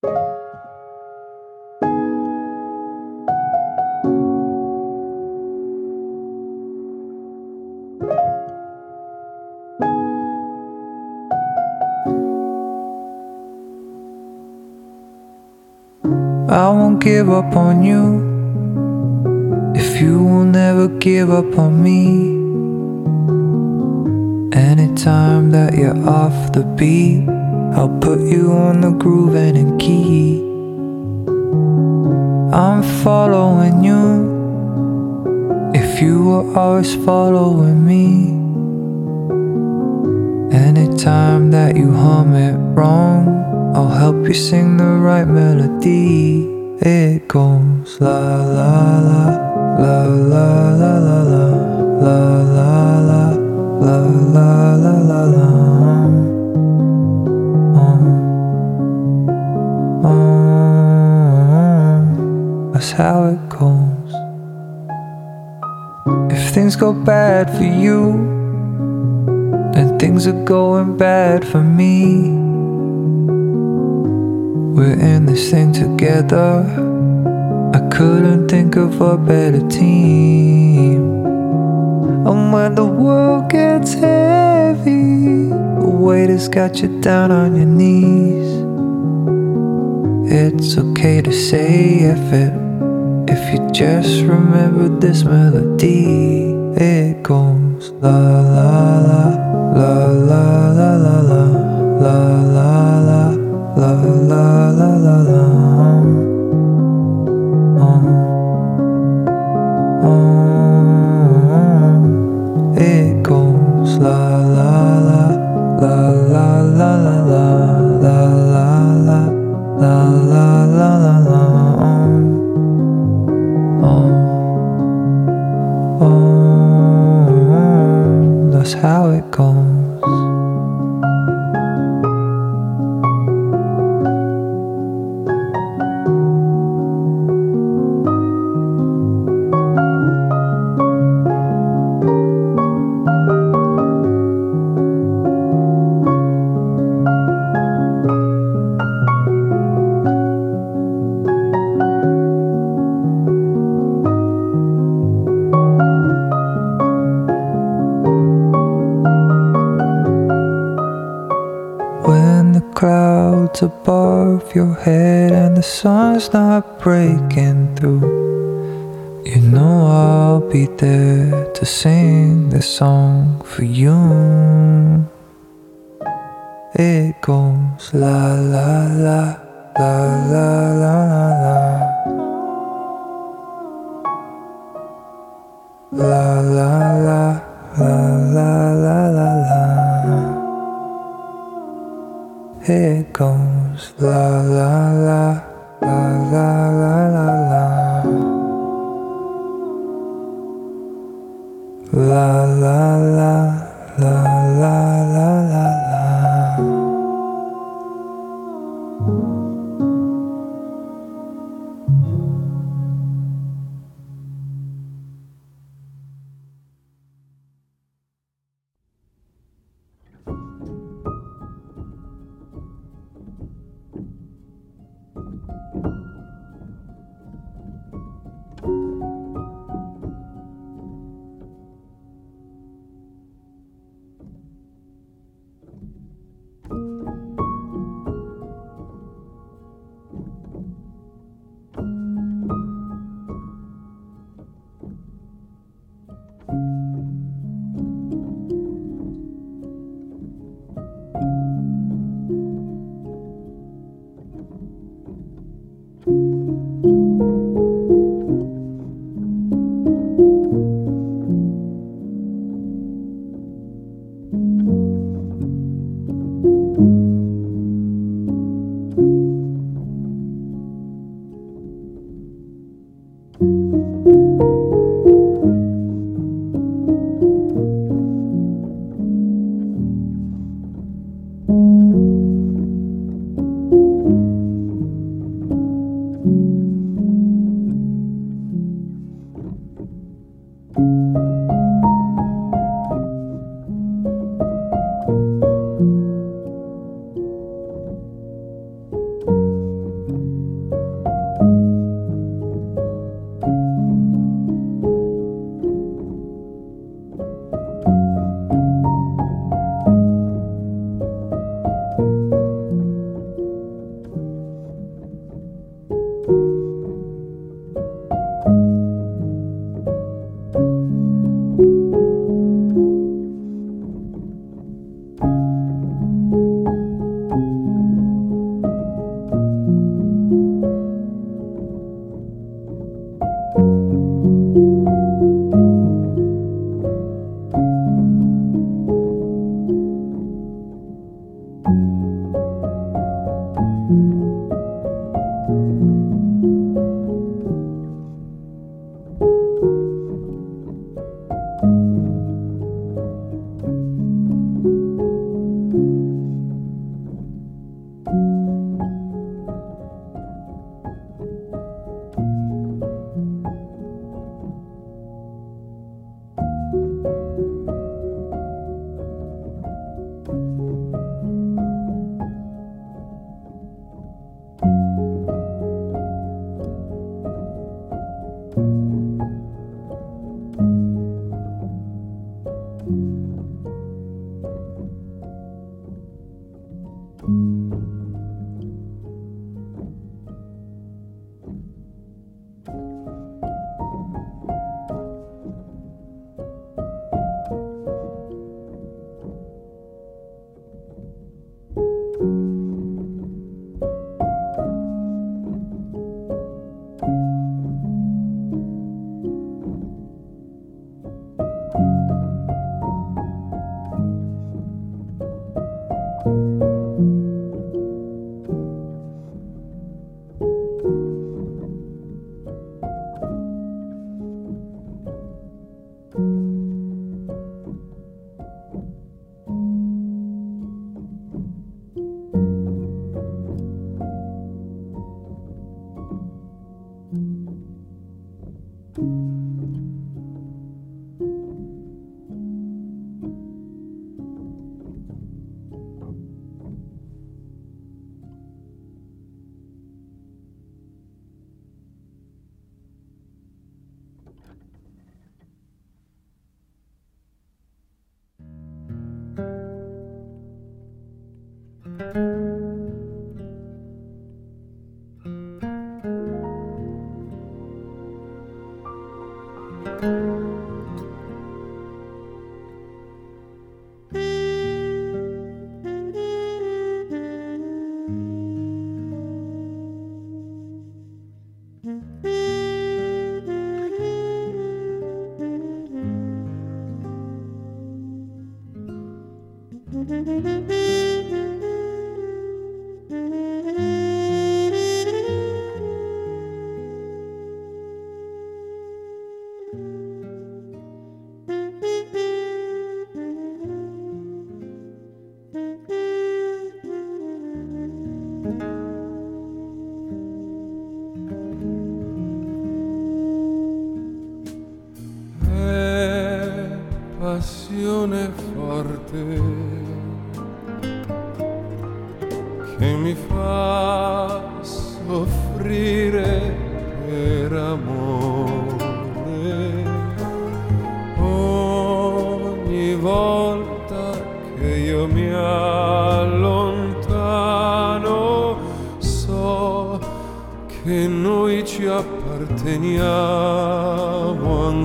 I won't give up on you if you will never give up on me. Anytime that you're off the beat, I'll put you on the groove and in key. I'm following you if you were always following me. Anytime that you hum it wrong, I'll help you sing the right melody. It goes la la la la la la la la la la la la la la la la. Um, that's how it goes. If things go bad for you, then things are going bad for me. We're in this thing together. I couldn't think of a better team. And when the world gets heavy, the weight has got you down on your knees. It's okay to say F it if you just remember this melody. It goes la la la la la la la la la la la la la la la la crowd's above your head and the sun's not breaking through, you know I'll be there to sing this song for you. It goes la la la la la la la la. La la la la la la la la. It goes la la la la la la la la La la la la la la la la Mm-hmm.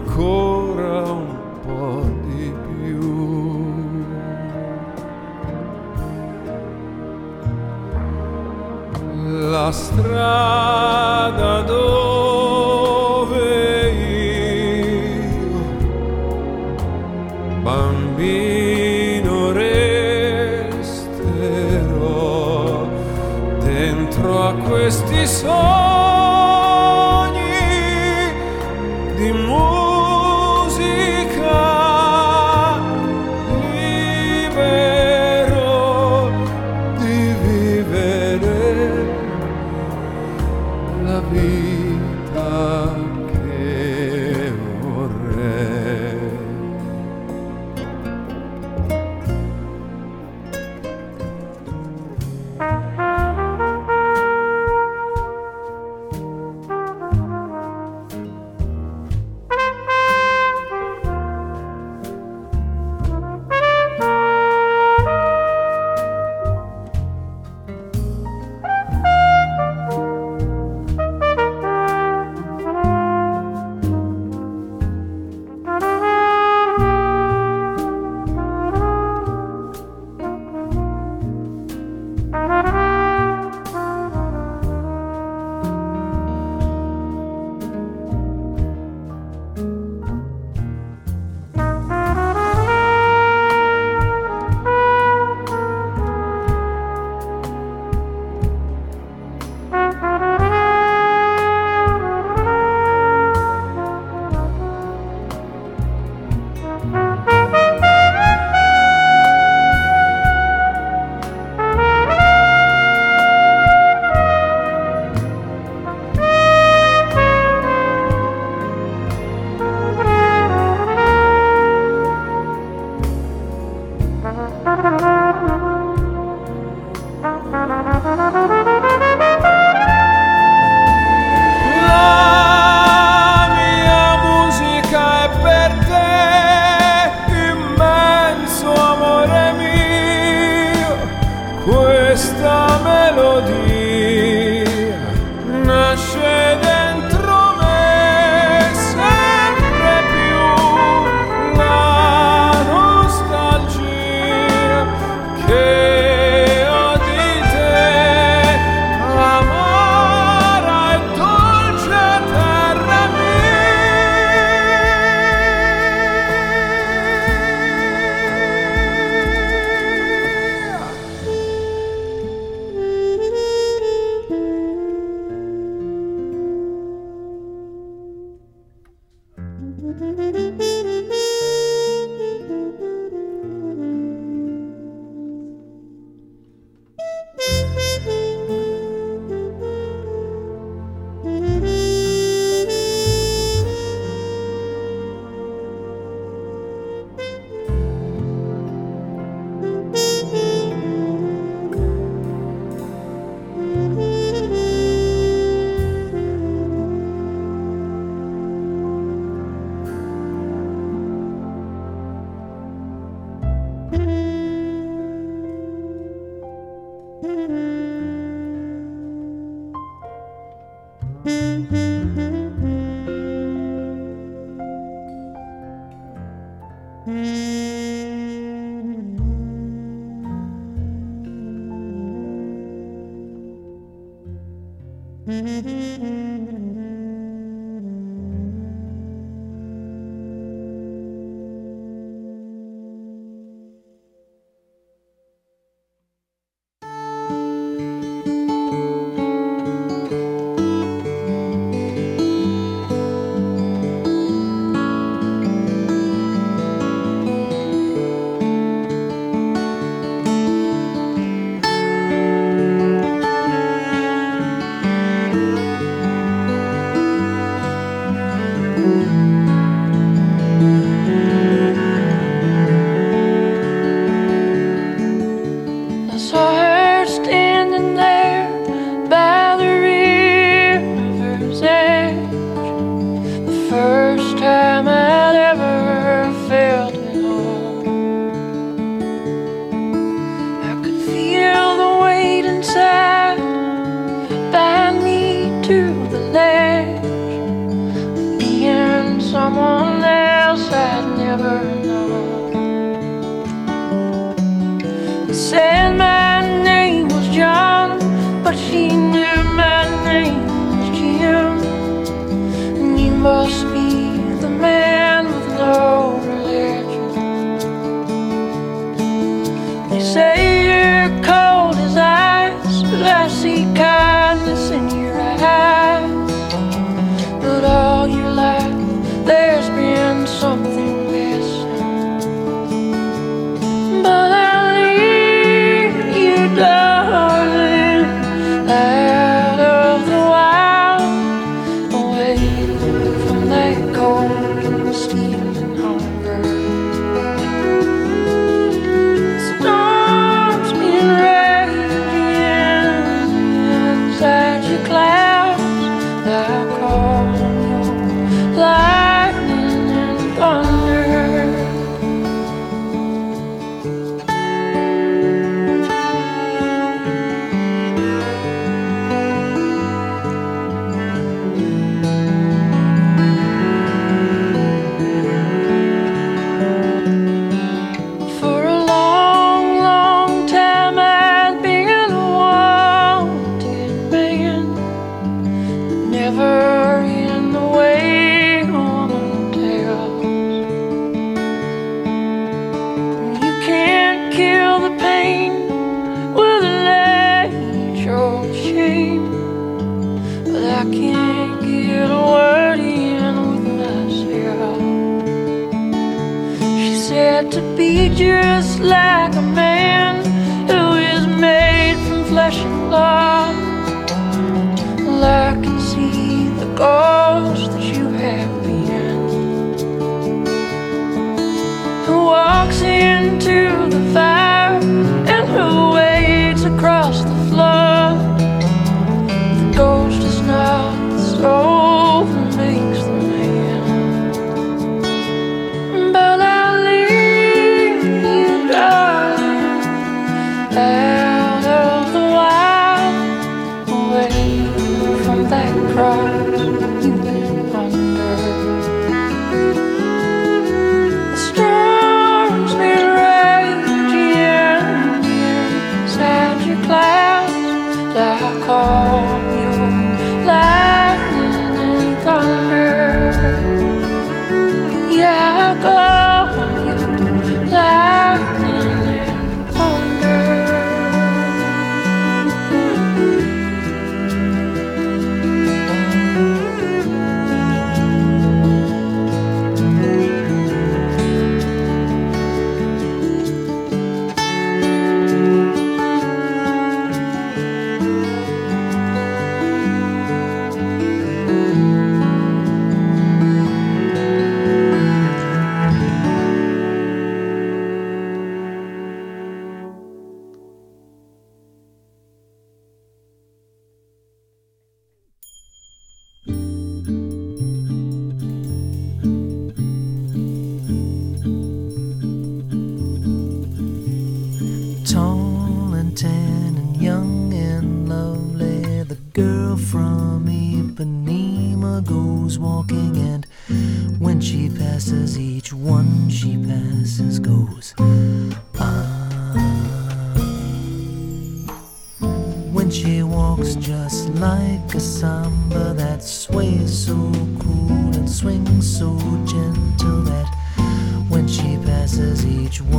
ancora un po' di più. La strada dove io, bambino, resterò dentro a questi sogni. Mm-hmm.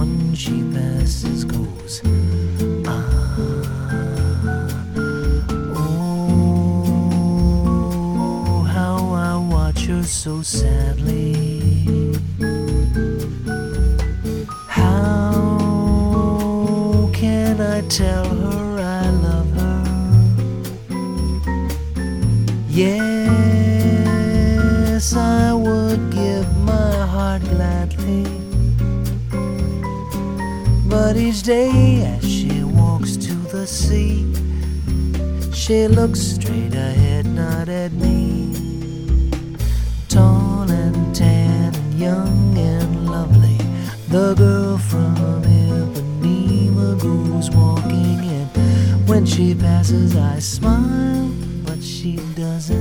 one she passes goes. She looks straight ahead, not at me. Tall and tan and young and lovely, the girl from Ipanema goes walking, in. when she passes, I smile, but she doesn't.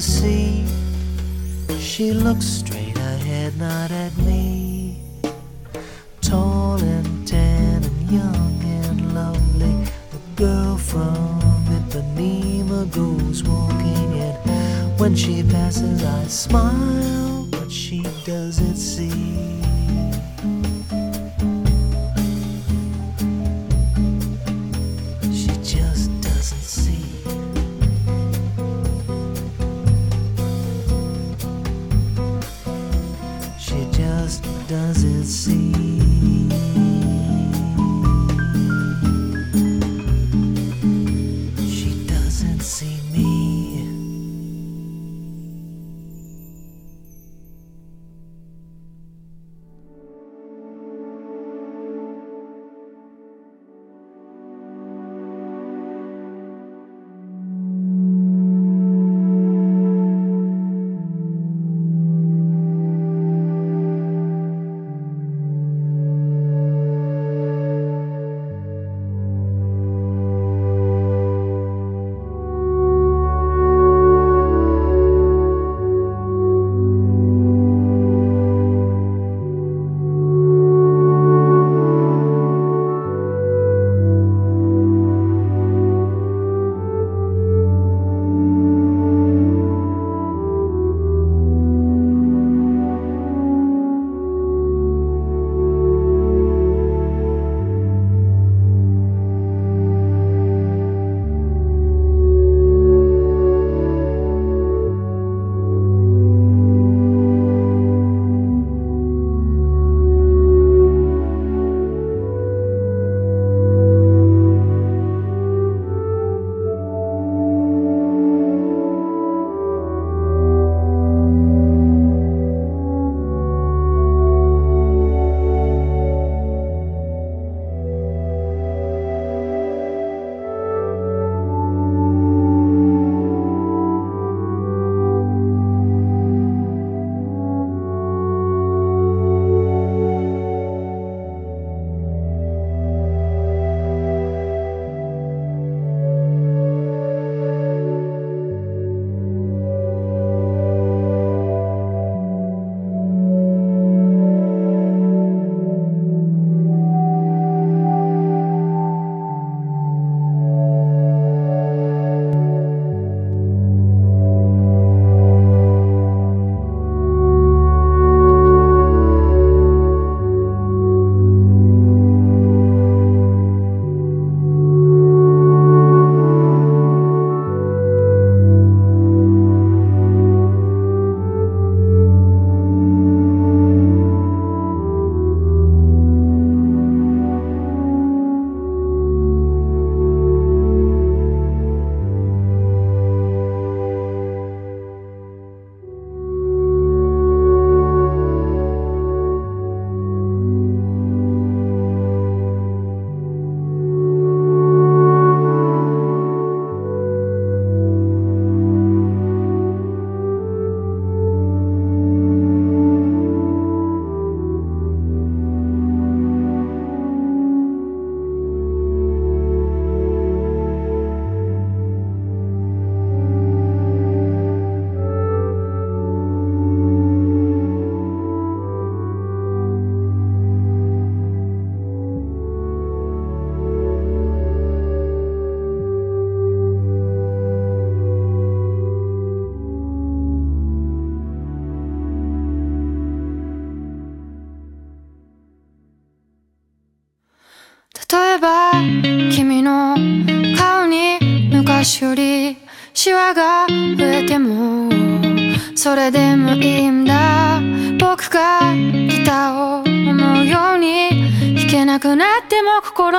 sea. She looks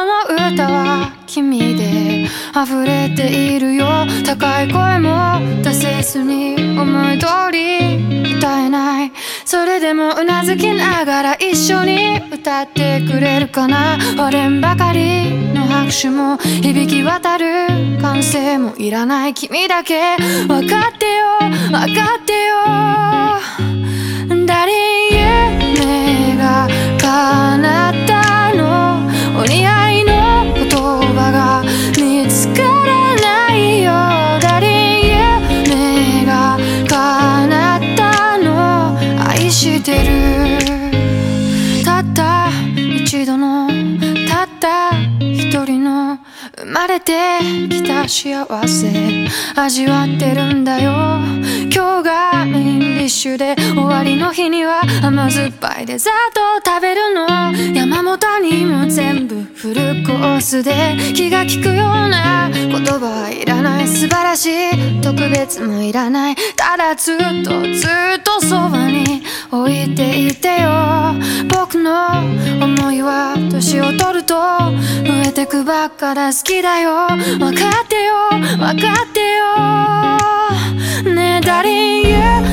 の歌は君で溢れているよ。高い声も出せずに思い通り歌えない。それでもうなずきながら一緒に歌ってくれるかな。割れんばかりの拍手も響き渡る歓声もいらない。君だけ分かってよ。分かってよ。誰夢が叶った？生まれてきた幸せ。味わってるんだよ。今日がメインディッシュで終わりの日には甘酸っぱいデザートを食べるの。山本にも全部フルコースで気が利くような言葉はいらない。素晴らしい。特別もいらない。ただずっとずっとそばに置いていてよ。僕の思いは年を取ると増えてくばっかだ好きだよ。分かってよ分かってよ。ねえ誰夢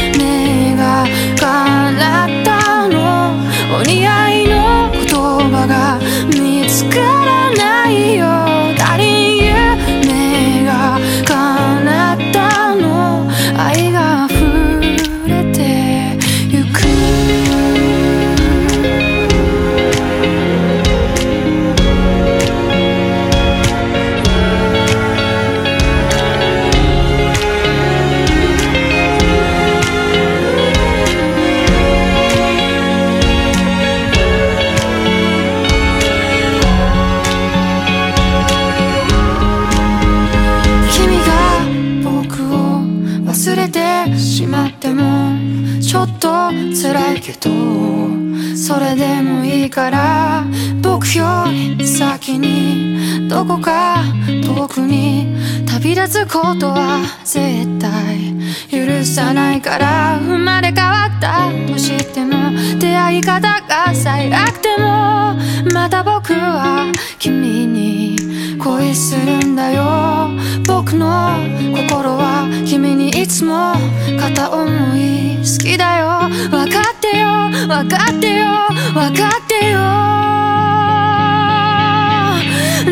旅立つことは絶対許さないから生まれ変わったとしても出会い方が最悪でもまた僕は君に恋するんだよ僕の心は君にいつも片思い好きだよ分かってよ分かってよ分かってよ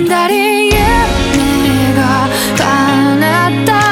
誰あなた